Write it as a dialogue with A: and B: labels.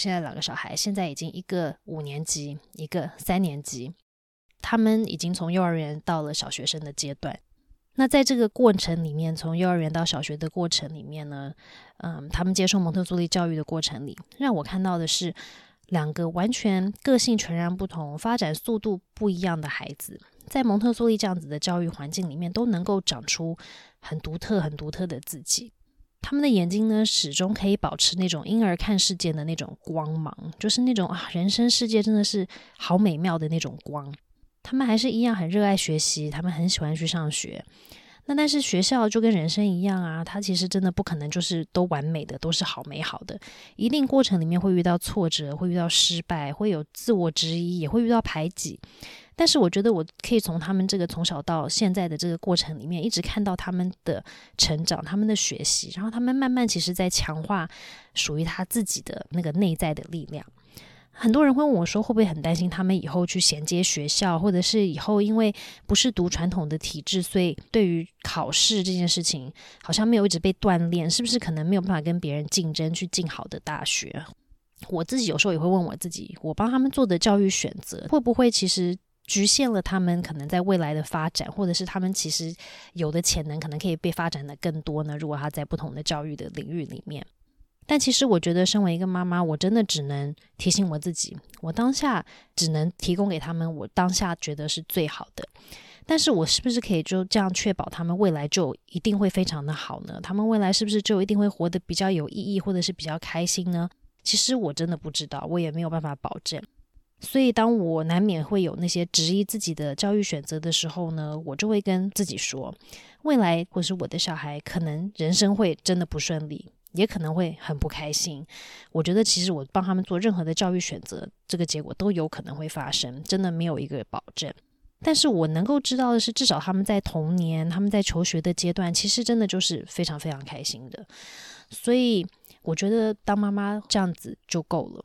A: 现在两个小孩，现在已经一个五年级，一个三年级，他们已经从幼儿园到了小学生的阶段。那在这个过程里面，从幼儿园到小学的过程里面呢，嗯，他们接受蒙特梭利教育的过程里，让我看到的是两个完全个性全然不同、发展速度不一样的孩子，在蒙特梭利这样子的教育环境里面，都能够长出很独特、很独特的自己。他们的眼睛呢，始终可以保持那种婴儿看世界的那种光芒，就是那种啊，人生世界真的是好美妙的那种光。他们还是一样很热爱学习，他们很喜欢去上学。那但是学校就跟人生一样啊，它其实真的不可能就是都完美的，都是好美好的。一定过程里面会遇到挫折，会遇到失败，会有自我质疑，也会遇到排挤。但是我觉得我可以从他们这个从小到现在的这个过程里面，一直看到他们的成长，他们的学习，然后他们慢慢其实在强化属于他自己的那个内在的力量。很多人会问我说，会不会很担心他们以后去衔接学校，或者是以后因为不是读传统的体制，所以对于考试这件事情好像没有一直被锻炼，是不是可能没有办法跟别人竞争去进好的大学？我自己有时候也会问我自己，我帮他们做的教育选择，会不会其实？局限了他们可能在未来的发展，或者是他们其实有的潜能，可能可以被发展的更多呢。如果他在不同的教育的领域里面，但其实我觉得，身为一个妈妈，我真的只能提醒我自己，我当下只能提供给他们我当下觉得是最好的。但是我是不是可以就这样确保他们未来就一定会非常的好呢？他们未来是不是就一定会活得比较有意义，或者是比较开心呢？其实我真的不知道，我也没有办法保证。所以，当我难免会有那些质疑自己的教育选择的时候呢，我就会跟自己说，未来或是我的小孩可能人生会真的不顺利，也可能会很不开心。我觉得其实我帮他们做任何的教育选择，这个结果都有可能会发生，真的没有一个保证。但是我能够知道的是，至少他们在童年、他们在求学的阶段，其实真的就是非常非常开心的。所以。我觉得当妈妈这样子就够了。